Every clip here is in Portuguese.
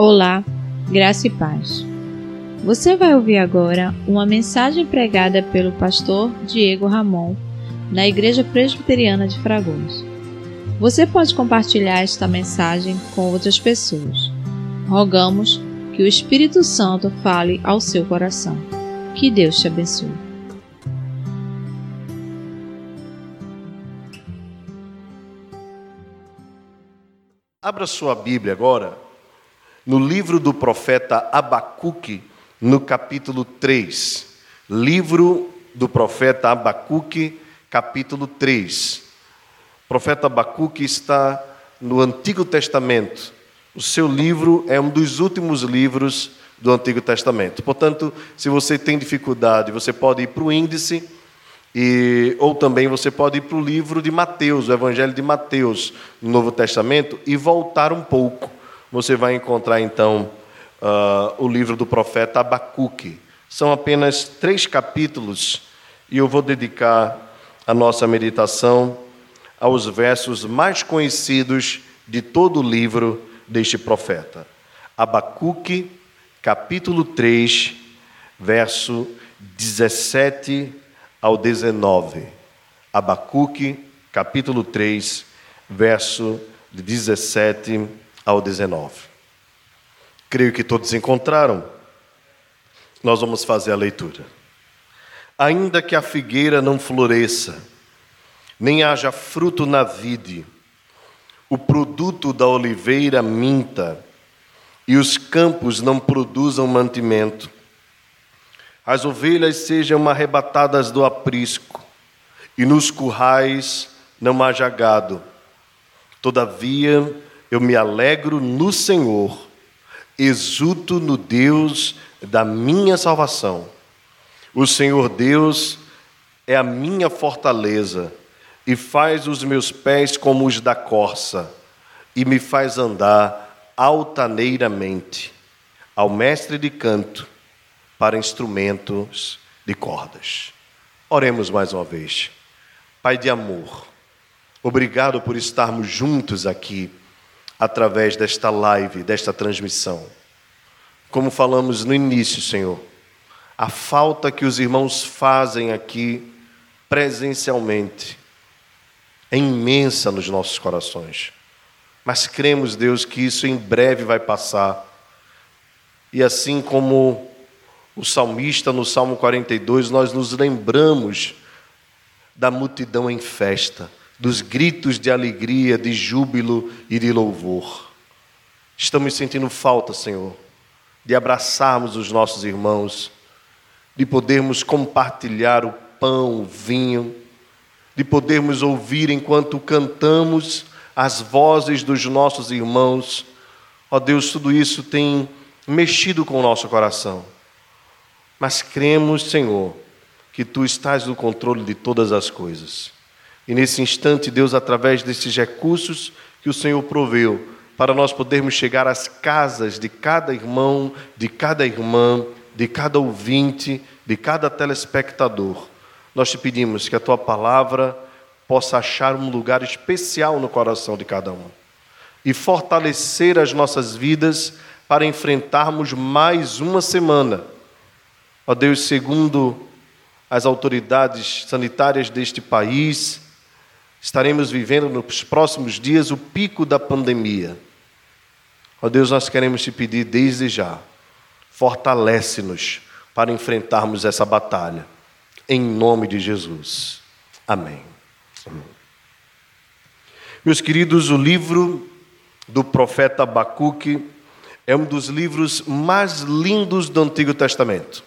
Olá, graça e paz. Você vai ouvir agora uma mensagem pregada pelo pastor Diego Ramon na Igreja Presbiteriana de Fragoso. Você pode compartilhar esta mensagem com outras pessoas. Rogamos que o Espírito Santo fale ao seu coração. Que Deus te abençoe. Abra sua Bíblia agora no livro do profeta Abacuque, no capítulo 3. Livro do profeta Abacuque, capítulo 3. O profeta Abacuque está no Antigo Testamento. O seu livro é um dos últimos livros do Antigo Testamento. Portanto, se você tem dificuldade, você pode ir para o índice, e, ou também você pode ir para o livro de Mateus, o Evangelho de Mateus, no Novo Testamento, e voltar um pouco você vai encontrar então uh, o livro do profeta Abacuque. São apenas três capítulos e eu vou dedicar a nossa meditação aos versos mais conhecidos de todo o livro deste profeta. Abacuque, capítulo 3, verso 17 ao 19. Abacuque, capítulo 3, verso 17 ao ao 19. Creio que todos encontraram. Nós vamos fazer a leitura. Ainda que a figueira não floresça, nem haja fruto na vide, o produto da oliveira minta, e os campos não produzam mantimento, as ovelhas sejam arrebatadas do aprisco, e nos currais não haja gado. Todavia, eu me alegro no Senhor, exulto no Deus da minha salvação. O Senhor Deus é a minha fortaleza e faz os meus pés como os da corça e me faz andar altaneiramente ao mestre de canto para instrumentos de cordas. Oremos mais uma vez. Pai de amor, obrigado por estarmos juntos aqui através desta live, desta transmissão. Como falamos no início, Senhor, a falta que os irmãos fazem aqui presencialmente é imensa nos nossos corações. Mas cremos, Deus, que isso em breve vai passar. E assim como o salmista no Salmo 42, nós nos lembramos da multidão em festa dos gritos de alegria, de júbilo e de louvor. Estamos sentindo falta, Senhor, de abraçarmos os nossos irmãos, de podermos compartilhar o pão, o vinho, de podermos ouvir enquanto cantamos as vozes dos nossos irmãos. Ó oh Deus, tudo isso tem mexido com o nosso coração. Mas cremos, Senhor, que tu estás no controle de todas as coisas. E nesse instante, Deus, através desses recursos que o Senhor proveu, para nós podermos chegar às casas de cada irmão, de cada irmã, de cada ouvinte, de cada telespectador, nós te pedimos que a tua palavra possa achar um lugar especial no coração de cada um e fortalecer as nossas vidas para enfrentarmos mais uma semana. Ó Deus, segundo as autoridades sanitárias deste país, estaremos vivendo nos próximos dias o pico da pandemia. Ó oh Deus, nós queremos te pedir desde já, fortalece-nos para enfrentarmos essa batalha, em nome de Jesus. Amém. Amém. Meus queridos, o livro do profeta Abacuque é um dos livros mais lindos do Antigo Testamento.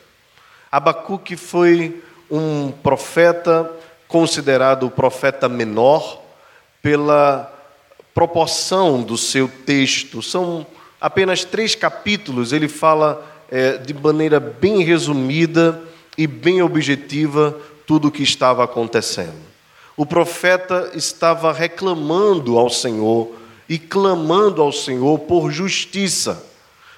Abacuque foi um profeta considerado o profeta menor pela proporção do seu texto. São apenas três capítulos, ele fala é, de maneira bem resumida e bem objetiva tudo o que estava acontecendo. O profeta estava reclamando ao Senhor e clamando ao Senhor por justiça,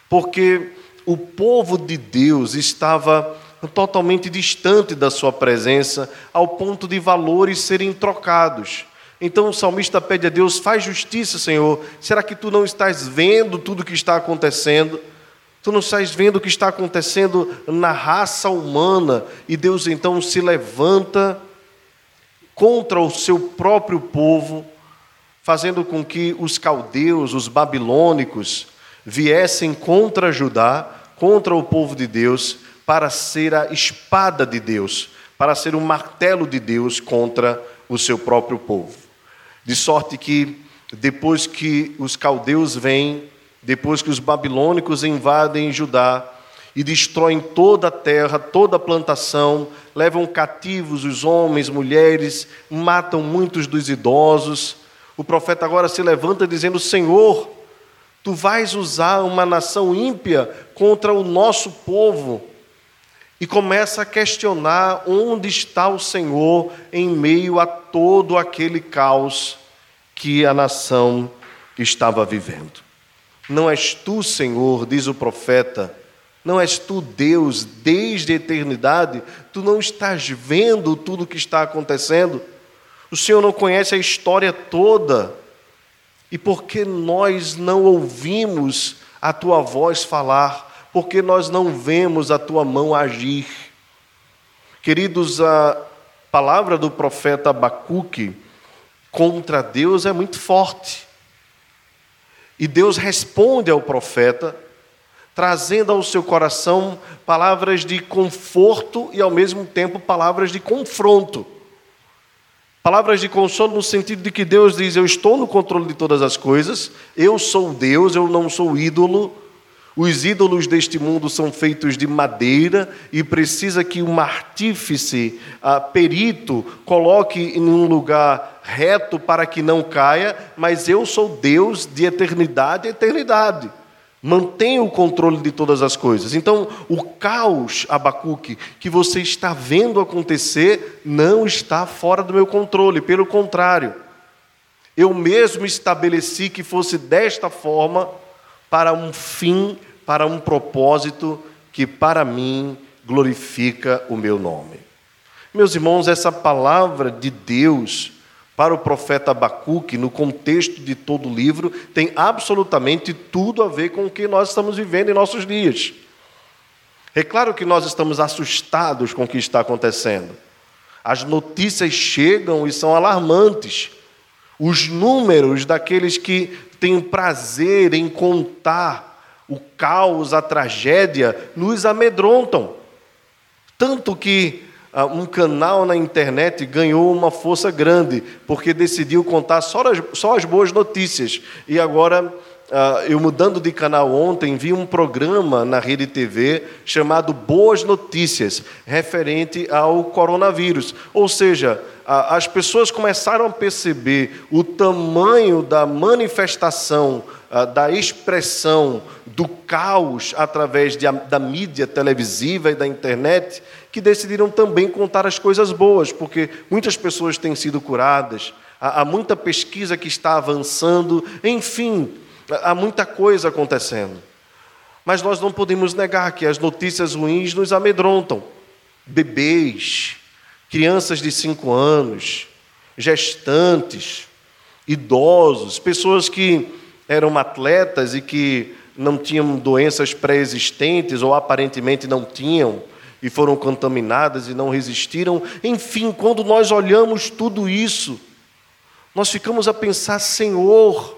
porque o povo de Deus estava totalmente distante da sua presença, ao ponto de valores serem trocados. Então o salmista pede a Deus: faz justiça, Senhor. Será que tu não estás vendo tudo o que está acontecendo? Tu não estás vendo o que está acontecendo na raça humana? E Deus então se levanta contra o seu próprio povo, fazendo com que os caldeus, os babilônicos, viessem contra Judá, contra o povo de Deus, para ser a espada de Deus, para ser o martelo de Deus contra o seu próprio povo. De sorte que, depois que os caldeus vêm, depois que os babilônicos invadem Judá e destroem toda a terra, toda a plantação, levam cativos os homens, mulheres, matam muitos dos idosos, o profeta agora se levanta dizendo: Senhor, tu vais usar uma nação ímpia contra o nosso povo. E começa a questionar onde está o Senhor em meio a todo aquele caos que a nação estava vivendo. Não és tu, Senhor, diz o profeta, não és tu Deus desde a eternidade, tu não estás vendo tudo o que está acontecendo, o Senhor não conhece a história toda, e por que nós não ouvimos a tua voz falar? Porque nós não vemos a tua mão agir? Queridos, a palavra do profeta Abacuque contra Deus é muito forte. E Deus responde ao profeta, trazendo ao seu coração palavras de conforto e, ao mesmo tempo, palavras de confronto. Palavras de consolo no sentido de que Deus diz: Eu estou no controle de todas as coisas, eu sou Deus, eu não sou ídolo. Os ídolos deste mundo são feitos de madeira e precisa que um artífice, uh, perito, coloque em um lugar reto para que não caia, mas eu sou Deus de eternidade a eternidade. Mantenho o controle de todas as coisas. Então, o caos, Abacuque, que você está vendo acontecer, não está fora do meu controle, pelo contrário. Eu mesmo estabeleci que fosse desta forma para um fim, para um propósito que para mim glorifica o meu nome. Meus irmãos, essa palavra de Deus para o profeta Abacuque, no contexto de todo o livro, tem absolutamente tudo a ver com o que nós estamos vivendo em nossos dias. É claro que nós estamos assustados com o que está acontecendo. As notícias chegam e são alarmantes. Os números daqueles que têm prazer em contar o caos, a tragédia, nos amedrontam. Tanto que ah, um canal na internet ganhou uma força grande, porque decidiu contar só as, só as boas notícias. E agora, eu mudando de canal ontem, vi um programa na Rede TV chamado Boas Notícias, referente ao coronavírus. Ou seja, as pessoas começaram a perceber o tamanho da manifestação, ah, da expressão do caos através da mídia televisiva e da internet, que decidiram também contar as coisas boas, porque muitas pessoas têm sido curadas, há muita pesquisa que está avançando, enfim, há muita coisa acontecendo. Mas nós não podemos negar que as notícias ruins nos amedrontam. Bebês, crianças de cinco anos, gestantes, idosos, pessoas que eram atletas e que não tinham doenças pré-existentes ou aparentemente não tinham, e foram contaminadas e não resistiram. Enfim, quando nós olhamos tudo isso, nós ficamos a pensar: Senhor,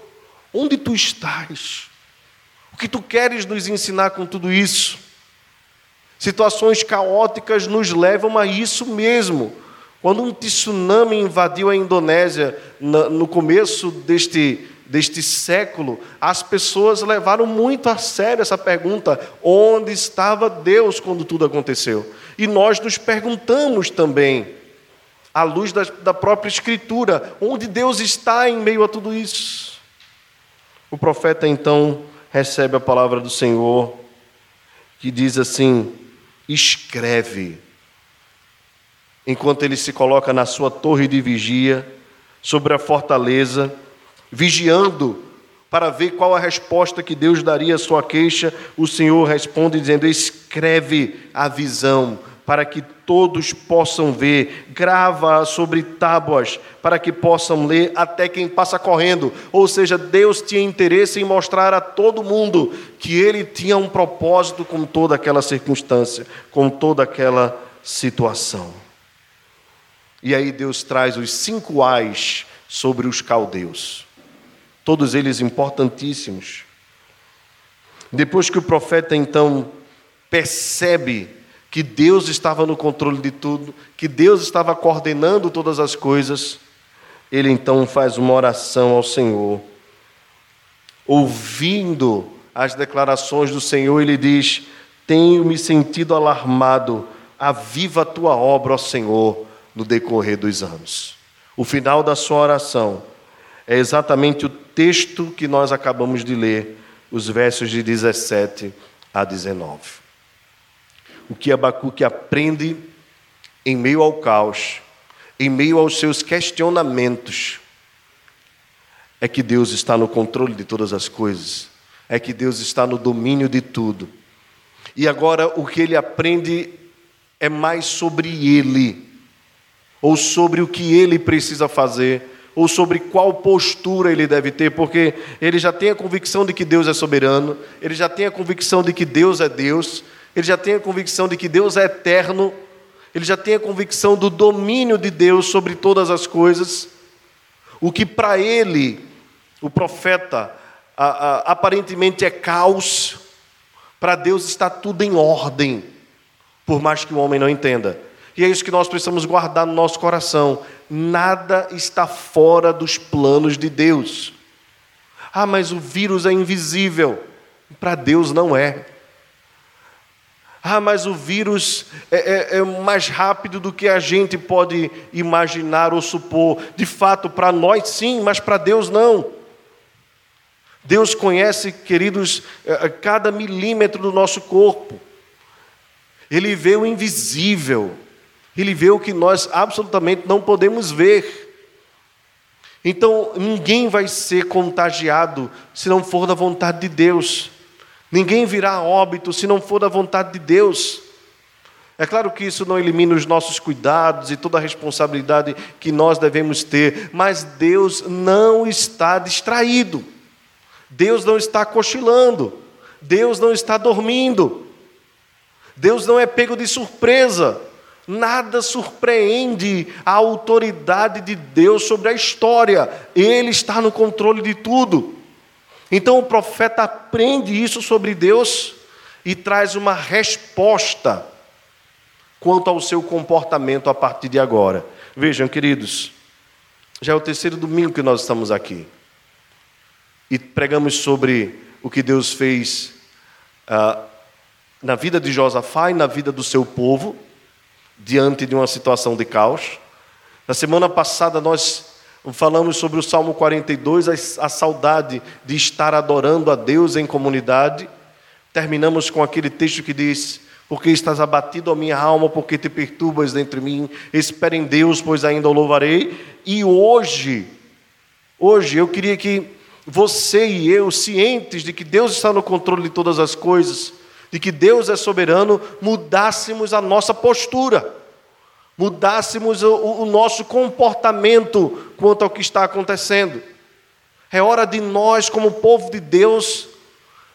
onde tu estás? O que tu queres nos ensinar com tudo isso? Situações caóticas nos levam a isso mesmo. Quando um tsunami invadiu a Indonésia no começo deste deste século, as pessoas levaram muito a sério essa pergunta: onde estava Deus quando tudo aconteceu? E nós nos perguntamos também, à luz da, da própria Escritura, onde Deus está em meio a tudo isso? O profeta então recebe a palavra do Senhor, que diz assim: escreve, enquanto ele se coloca na sua torre de vigia, sobre a fortaleza, vigiando para ver qual a resposta que Deus daria à sua queixa, o Senhor responde dizendo: Escreve a visão, para que todos possam ver, grava sobre tábuas, para que possam ler até quem passa correndo. Ou seja, Deus tinha interesse em mostrar a todo mundo que ele tinha um propósito com toda aquela circunstância, com toda aquela situação. E aí Deus traz os cinco ais sobre os caldeus, todos eles importantíssimos. Depois que o profeta então percebe que Deus estava no controle de tudo, que Deus estava coordenando todas as coisas, ele então faz uma oração ao Senhor. Ouvindo as declarações do Senhor, ele diz: Tenho me sentido alarmado, aviva a tua obra, ó Senhor, no decorrer dos anos. O final da sua oração é exatamente o texto que nós acabamos de ler, os versos de 17 a 19 o que Abacuque aprende em meio ao caos, em meio aos seus questionamentos, é que Deus está no controle de todas as coisas, é que Deus está no domínio de tudo. E agora o que ele aprende é mais sobre ele, ou sobre o que ele precisa fazer, ou sobre qual postura ele deve ter, porque ele já tem a convicção de que Deus é soberano, ele já tem a convicção de que Deus é Deus, ele já tem a convicção de que Deus é eterno, ele já tem a convicção do domínio de Deus sobre todas as coisas. O que para ele, o profeta, a, a, aparentemente é caos, para Deus está tudo em ordem, por mais que o homem não entenda. E é isso que nós precisamos guardar no nosso coração. Nada está fora dos planos de Deus. Ah, mas o vírus é invisível. Para Deus não é. Ah, mas o vírus é, é, é, mais rápido do que a gente pode imaginar ou supor. De fato, para nós sim, mas para Deus não. Deus conhece, queridos, é, é, cada milímetro do nosso corpo. Ele vê o invisível. Ele vê o que nós absolutamente não podemos ver. Então, ninguém vai ser contagiado se não for da vontade de Deus. Ninguém virá óbito se não for da vontade de Deus. É claro que isso não elimina os nossos cuidados e toda a responsabilidade que nós devemos ter, mas Deus não está distraído. Deus não está cochilando. Deus não está dormindo. Deus não é pego de surpresa. Nada surpreende a autoridade de Deus sobre a história. Ele está no controle de tudo. Então o profeta aprende isso sobre Deus e traz uma resposta quanto ao seu comportamento a partir de agora. Vejam, queridos, já é o terceiro domingo que nós estamos aqui e pregamos sobre o que Deus fez ah, na vida de Josafá e na vida do seu povo diante de uma situação de caos. Na semana passada nós Falamos sobre o Salmo 42, a, saudade de estar adorando a Deus em comunidade. Terminamos com aquele texto que diz: Porque estás abatido a minha alma, porque te perturbas dentro de mim. Espera em Deus, pois ainda o louvarei. E hoje, hoje eu queria que você e eu, cientes de que Deus está no controle de todas as coisas, de que Deus é soberano, mudássemos a nossa postura mudássemos o, o nosso comportamento quanto ao que está acontecendo. É hora de nós, como povo de Deus,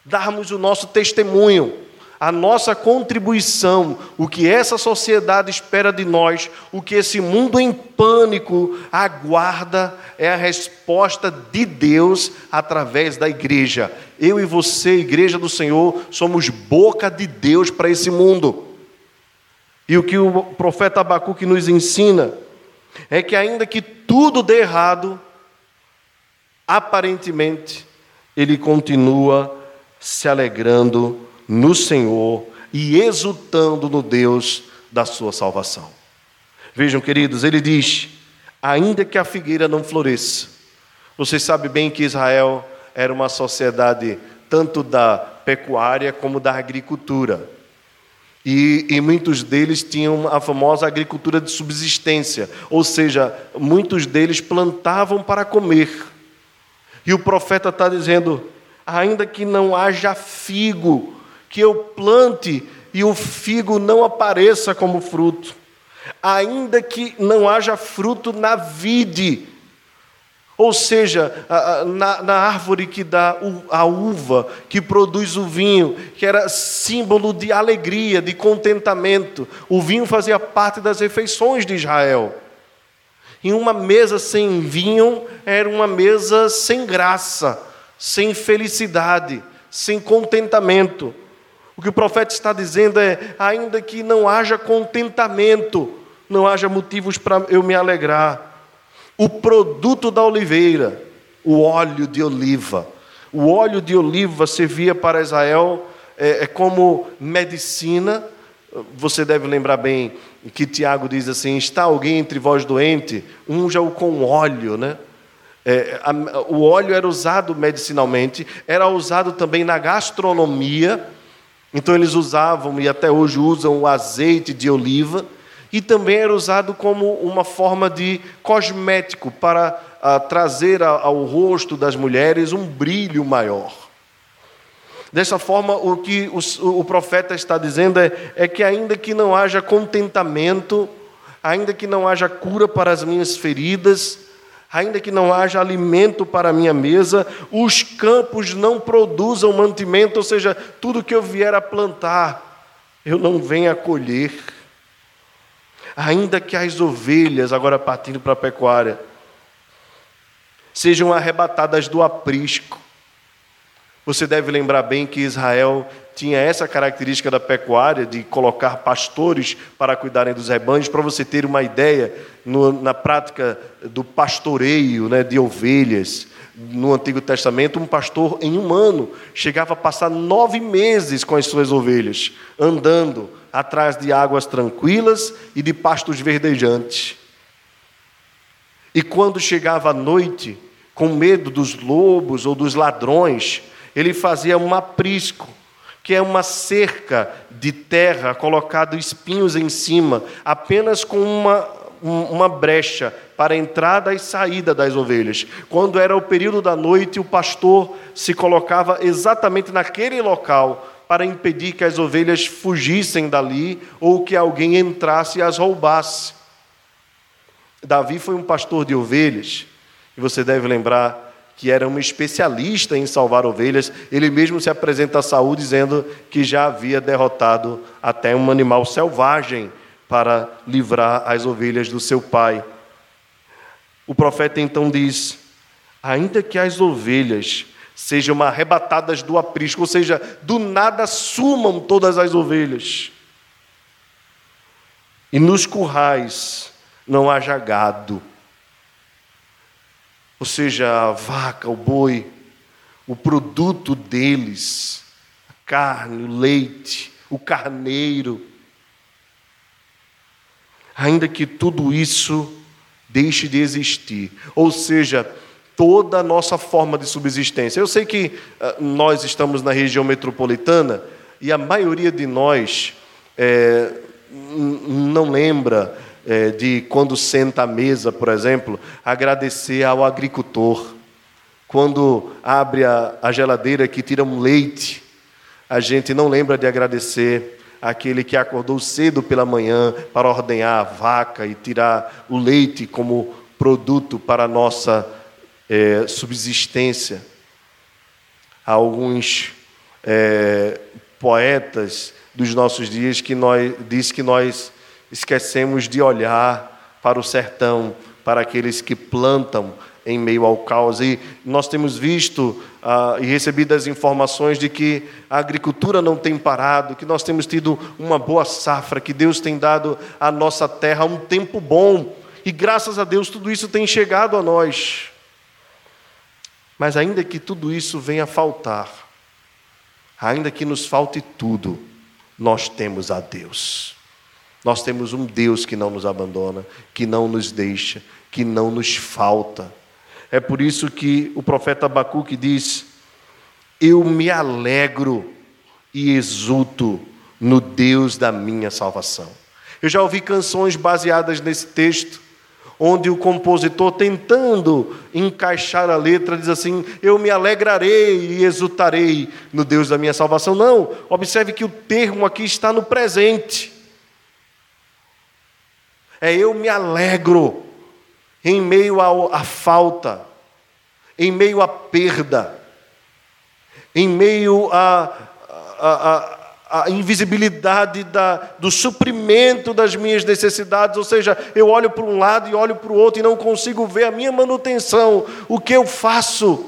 darmos o nosso testemunho, a nossa contribuição, o que essa sociedade espera de nós, o que esse mundo em pânico aguarda, é a resposta de Deus através da igreja. Eu e você, igreja do Senhor, somos boca de Deus para esse mundo. E o que o profeta Abacuque nos ensina é que, ainda que tudo dê errado, aparentemente, ele continua se alegrando no Senhor e exultando no Deus da sua salvação. Vejam, queridos, ele diz: ainda que a figueira não floresça, você sabe bem que Israel era uma sociedade tanto da pecuária como da agricultura. E, e, muitos deles tinham a famosa agricultura de subsistência, ou seja, muitos deles plantavam para comer. E o profeta está dizendo: ainda que não haja figo, que eu plante e o figo não apareça como fruto, ainda que não haja fruto na vide, ou seja, na, na, árvore que dá a uva, que produz o vinho, que era símbolo de alegria, de contentamento. O vinho fazia parte das refeições de Israel. E uma mesa sem vinho era uma mesa sem graça, sem felicidade, sem contentamento. O que o profeta está dizendo é: ainda que não haja contentamento, não haja motivos para eu me alegrar o produto da oliveira, o óleo de oliva. O óleo de oliva servia para Israel é, é como medicina. Você deve lembrar bem que Tiago diz assim: está alguém entre vós doente, unja-o com óleo, né? É, a, o óleo era usado medicinalmente, era usado também na gastronomia. Então eles usavam e até hoje usam o azeite de oliva e também era usado como uma forma de cosmético para ah, trazer ao rosto das mulheres um brilho maior. Dessa forma, o que o, o profeta está dizendo é, é que, ainda que não haja contentamento, ainda que não haja cura para as minhas feridas, ainda que não haja alimento para a minha mesa, os campos não produzam mantimento, ou seja, tudo que eu vier a plantar, eu não venho a colher ainda que as ovelhas, agora partindo para a pecuária, sejam arrebatadas do aprisco. Você deve lembrar bem que Israel tinha essa característica da pecuária, de colocar pastores para cuidarem dos rebanhos. Para você ter uma ideia, no, na prática do pastoreio né, de ovelhas, no Antigo Testamento, um pastor em um ano chegava a passar nove meses com as suas ovelhas, andando atrás de águas tranquilas e de pastos verdejantes. E quando chegava a noite, com medo dos lobos ou dos ladrões, ele fazia um aprisco, que é uma cerca de terra colocado espinhos em cima, apenas com uma, uma brecha para a entrada e saída das ovelhas. Quando era o período da noite, o pastor se colocava exatamente naquele local para impedir que as ovelhas fugissem dali ou que alguém entrasse e as roubasse. Davi foi um pastor de ovelhas, e você deve lembrar que era um especialista em salvar ovelhas. Ele mesmo se apresenta a Saul dizendo que já havia derrotado até um animal selvagem para livrar as ovelhas do seu pai. O profeta então diz: ainda que as ovelhas sejam arrebatadas do aprisco, ou seja, do nada sumam todas as ovelhas. E nos currais não haja gado. Ou seja, a vaca, o boi, o produto deles, a carne, o leite, o carneiro. Ainda que tudo isso deixe de existir. Ou seja, toda a nossa forma de subsistência. Eu sei que uh, nós estamos na região metropolitana e a maioria de nós é, não lembra é, de quando senta à mesa, por exemplo, agradecer ao agricultor. Quando abre a, a geladeira que tira um leite, a gente não lembra de agradecer aquele que acordou cedo pela manhã para ordenhar a vaca e tirar o leite como produto para a nossa é, subsistência. Há alguns é, poetas dos nossos dias que nós diz que nós esquecemos de olhar para o sertão, para aqueles que plantam em meio ao caos. E nós temos visto ah, e recebido as informações de que a agricultura não tem parado, que nós temos tido uma boa safra, que Deus tem dado à nossa terra um tempo bom. E graças a Deus tudo isso tem chegado a nós. Mas ainda que tudo isso venha a faltar, ainda que nos falte tudo, nós temos a Deus. Nós temos um Deus que não nos abandona, que não nos deixa, que não nos falta. É por isso que o profeta Abacuque diz: Eu me alegro e exulto no Deus da minha salvação. Eu já ouvi canções baseadas nesse texto, onde o compositor, tentando encaixar a letra, diz assim: Eu me alegrarei e exultarei no Deus da minha salvação. Não, observe que o termo aqui está no presente. É eu me alegro em meio à falta, em meio à perda, em meio à, à, à invisibilidade da, do suprimento das minhas necessidades, ou seja, eu olho para um lado e olho para o outro e não consigo ver a minha manutenção, o que eu faço?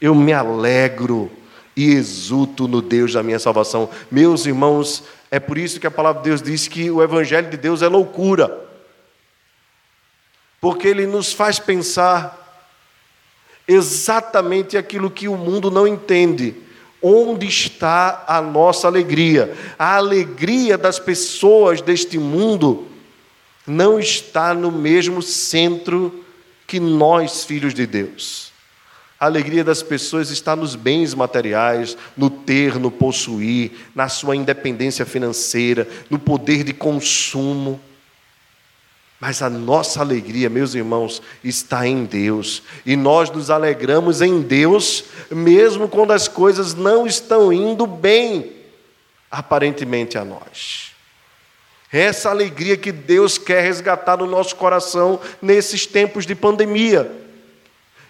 Eu me alegro e exulto no Deus da minha salvação. Meus irmãos, é por isso que a palavra de Deus diz que o Evangelho de Deus é loucura, porque ele nos faz pensar exatamente aquilo que o mundo não entende. Onde está a nossa alegria? A alegria das pessoas deste mundo não está no mesmo centro que nós, filhos de Deus. A alegria das pessoas está nos bens materiais, no ter, no possuir, na sua independência financeira, no poder de consumo. Mas a nossa alegria, meus irmãos, está em Deus. E nós nos alegramos em Deus, mesmo quando as coisas não estão indo bem, aparentemente a nós. Essa alegria que Deus quer resgatar no nosso coração nesses tempos de pandemia.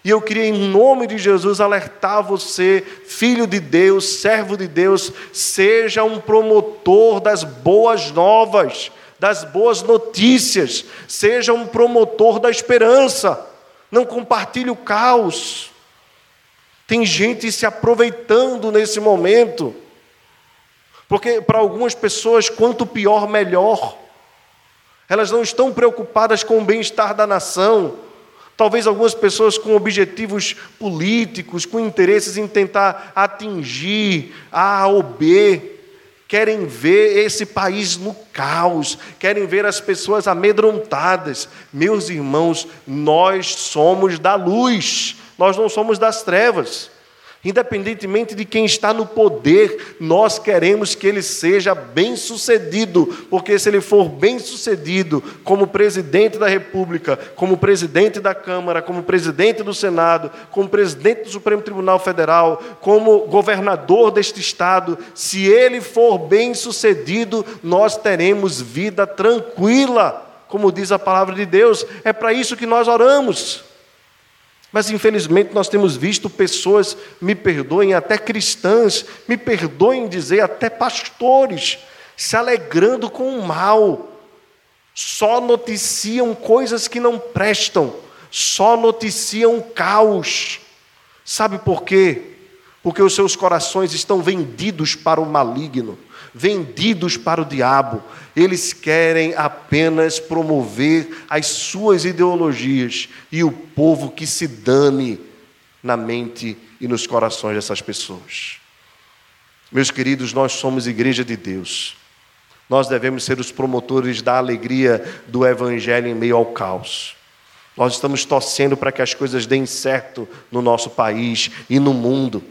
E eu queria, em nome de Jesus, alertar você, filho de Deus, servo de Deus, seja um promotor das boas novas das boas notícias, seja um promotor da esperança, não compartilhe o caos. Tem gente se aproveitando nesse momento, porque para algumas pessoas, quanto pior, melhor. Elas não estão preocupadas com o bem-estar da nação. Talvez algumas pessoas com objetivos políticos, com interesses em tentar atingir A ou B, querem ver esse país no caos, querem ver as pessoas amedrontadas. Meus irmãos, nós somos da luz, nós não somos das trevas. Independentemente de quem está no poder, nós queremos que ele seja bem-sucedido, porque se ele for bem-sucedido como presidente da República, como presidente da Câmara, como presidente do Senado, como presidente do Supremo Tribunal Federal, como governador deste estado, se ele for bem-sucedido, nós teremos vida tranquila, como diz a palavra de Deus. É para isso que nós oramos. Mas infelizmente nós temos visto pessoas, me perdoem, até cristãs, me perdoem dizer, até pastores, se alegrando com o mal, só noticiam coisas que não prestam, só noticiam caos. Sabe por quê? Porque os seus corações estão vendidos para o maligno vendidos para o diabo. Eles querem apenas promover as suas ideologias e o povo que se dane na mente e nos corações dessas pessoas. Meus queridos, nós somos igreja de Deus. Nós devemos ser os promotores da alegria do Evangelho em meio ao caos. Nós estamos torcendo para que as coisas deem certo no nosso país e no mundo.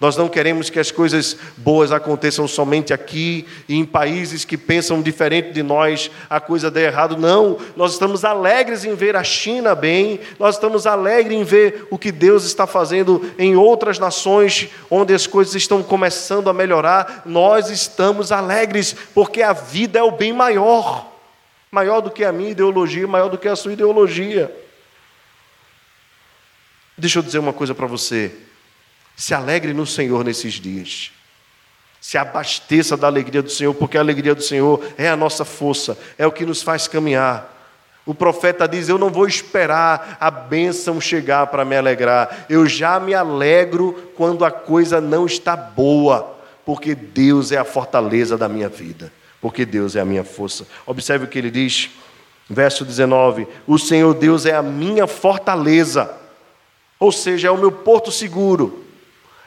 Nós não queremos que as coisas boas aconteçam somente aqui e em países que pensam diferente de nós, a coisa dê errado. Não, nós estamos alegres em ver a China bem, nós estamos alegres em ver o que Deus está fazendo em outras nações onde as coisas estão começando a melhorar. Nós estamos alegres porque a vida é o bem maior maior do que a minha ideologia, maior do que a sua ideologia. Deixa eu dizer uma coisa para você. Se alegre no Senhor nesses dias. Se abasteça da alegria do Senhor, porque a alegria do Senhor é a nossa força, é o que nos faz caminhar. O profeta diz: Eu não vou esperar a bênção chegar para me alegrar, eu já me alegro quando a coisa não está boa, porque Deus é a fortaleza da minha vida, porque Deus é a minha força. Observe o que ele diz, verso 19: O Senhor Deus é a minha fortaleza, ou seja, é o meu porto seguro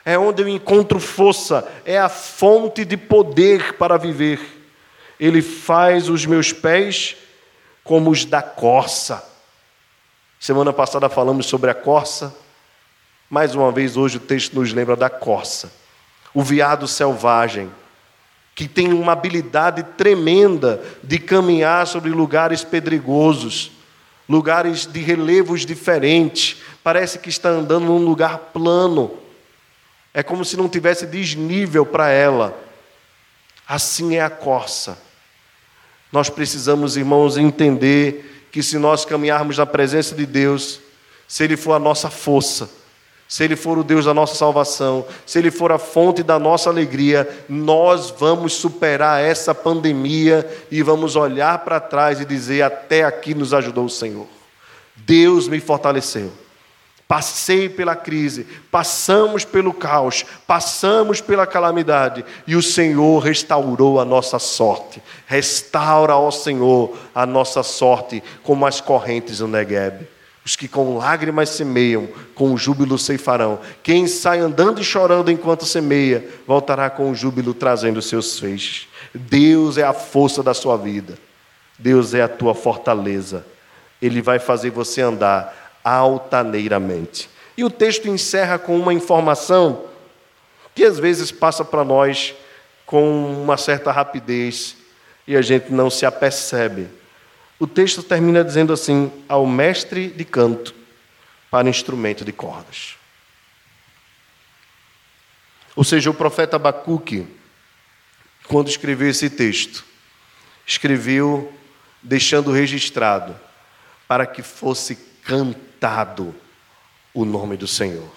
é onde eu encontro força, é a fonte de poder para viver. Ele faz os meus pés como os da corça. Semana passada falamos sobre a corça. Mais uma vez, hoje o texto nos lembra da corça. O veado selvagem, que tem uma habilidade tremenda de caminhar sobre lugares pedregosos, lugares de relevos diferentes, parece que está andando num lugar plano. É como se não tivesse desnível para ela. Assim é a corça. Nós precisamos, irmãos, entender que se nós caminharmos na presença de Deus, se Ele for a nossa força, se Ele for o Deus da nossa salvação, se Ele for a fonte da nossa alegria, nós vamos superar essa pandemia e vamos olhar para trás e dizer: até aqui nos ajudou o Senhor. Deus me fortaleceu. Passei pela crise, passamos pelo caos, passamos pela calamidade e o Senhor restaurou a nossa sorte. Restaura, ó Senhor, a nossa sorte como as correntes do Negueb. Os que com lágrimas semeiam, com júbilo ceifarão. Quem sai andando e chorando enquanto semeia, voltará com júbilo trazendo seus feixes. Deus é a força da sua vida. Deus é a tua fortaleza. Ele vai fazer você andar altaneiramente. E o texto encerra com uma informação que às vezes passa para nós com uma certa rapidez e a gente não se apercebe. O texto termina dizendo assim: ao mestre de canto para instrumento de cordas. Ou seja, o profeta Abacuque, quando escreveu esse texto, escreveu deixando registrado para que fosse cantado o nome do Senhor.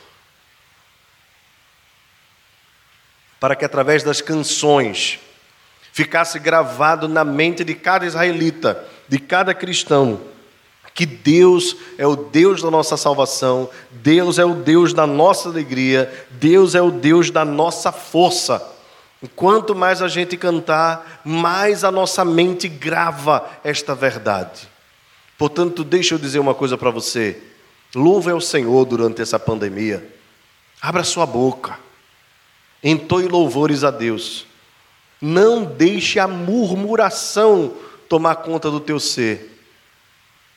Para que através das canções ficasse gravado na mente de cada israelita, de cada cristão, que Deus é o Deus da nossa salvação, Deus é o Deus da nossa alegria, Deus é o Deus da nossa força. Quanto mais a gente cantar, mais a nossa mente grava esta verdade. Portanto, deixa eu dizer uma coisa para você. Louve ao Senhor durante essa pandemia. Abra sua boca. Entoie louvores a Deus. Não deixe a murmuração tomar conta do teu ser.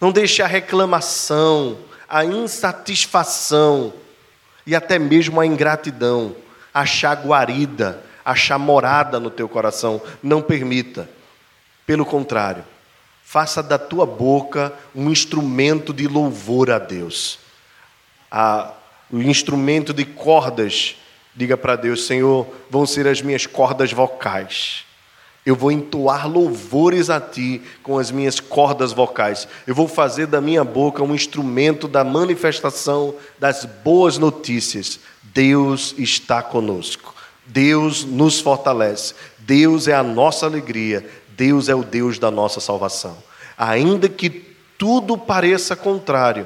Não deixe a reclamação, a insatisfação e até mesmo a ingratidão achar guarida, achar morada no teu coração. Não permita. Pelo contrário, Faça da tua boca um instrumento de louvor a Deus. A, o instrumento de cordas, diga para Deus: Senhor, vão ser as minhas cordas vocais. Eu vou entoar louvores a Ti com as minhas cordas vocais. Eu vou fazer da minha boca um instrumento da manifestação das boas notícias. Deus está conosco. Deus nos fortalece. Deus é a nossa alegria. Deus é o Deus da nossa salvação. Ainda que tudo pareça contrário,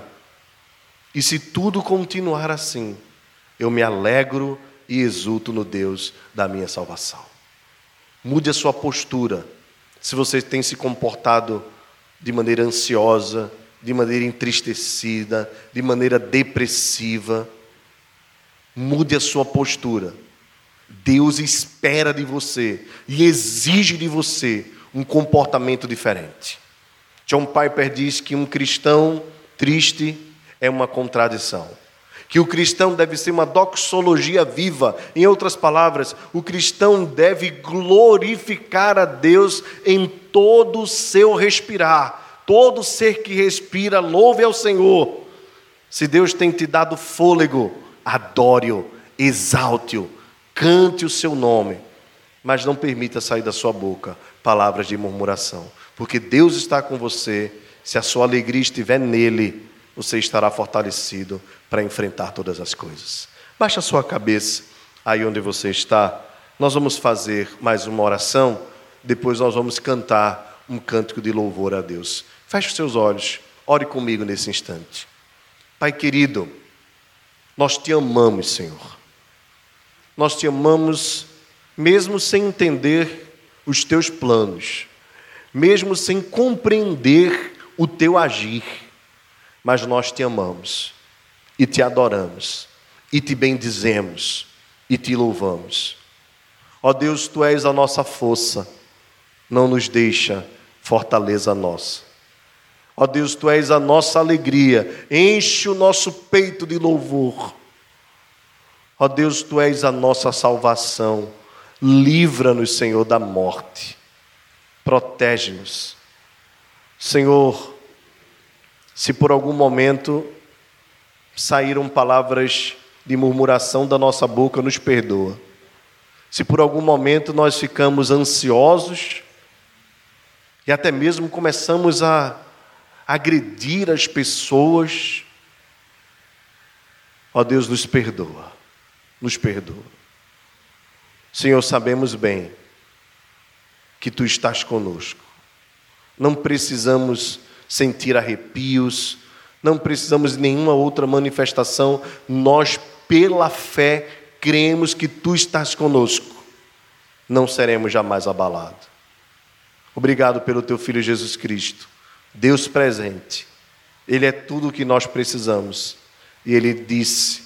e se tudo continuar assim, eu me alegro e exulto no Deus da minha salvação. Mude a sua postura. Se você tem se comportado de maneira ansiosa, de maneira entristecida, de maneira depressiva, mude a sua postura. Deus espera de você e exige de você um comportamento diferente. John Piper diz que um cristão triste é uma contradição. Que o cristão deve ser uma doxologia viva. Em outras palavras, o cristão deve glorificar a Deus em todo o seu respirar. Todo ser que respira, louve ao Senhor. Se Deus tem te dado fôlego, adore-o, exalte-o, cante o seu nome, mas não permita sair da sua boca palavras de murmuração, porque Deus está com você. Se a sua alegria estiver nele, você estará fortalecido para enfrentar todas as coisas. Baixa a sua cabeça aí onde você está. Nós vamos fazer mais uma oração, depois nós vamos cantar um cântico de louvor a Deus. Feche os seus olhos, ore comigo nesse instante. Pai querido, nós te amamos, Senhor. Nós te amamos mesmo sem entender os teus planos, mesmo sem compreender o teu agir, mas nós te amamos e te adoramos e te bendizemos e te louvamos. Ó Deus, tu és a nossa força, não nos deixa fortaleza nossa. Ó Deus, tu és a nossa alegria, enche o nosso peito de louvor. Ó Deus, tu és a nossa salvação Livra-nos, Senhor, da morte. Protege-nos. Senhor, Se por algum momento saíram palavras de murmuração da nossa boca, nos perdoa. Se por algum momento nós ficamos ansiosos e até mesmo começamos a agredir as pessoas, ó Deus, nos perdoa, nos perdoa. Senhor, sabemos bem que Tu estás conosco. Não precisamos sentir arrepios, não precisamos de nenhuma outra manifestação, nós, pela fé, cremos que Tu estás conosco, não seremos jamais abalados. Obrigado pelo Teu Filho Jesus Cristo, Deus presente, Ele é tudo o que nós precisamos, e Ele disse: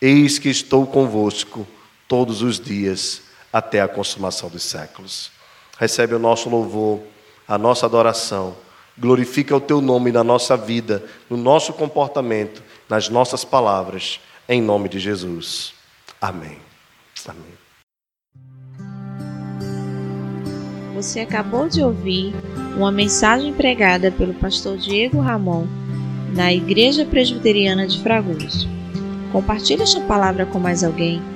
Eis que estou convosco todos os dias até a consumação dos séculos. Recebe o nosso louvor, a nossa adoração. Glorifica o teu nome na nossa vida, no nosso comportamento, nas nossas palavras, em nome de Jesus. Amém. Amém. Você acabou de ouvir uma mensagem pregada pelo pastor Diego Ramon na Igreja Presbiteriana de Fragoso. Compartilhe esta palavra com mais alguém.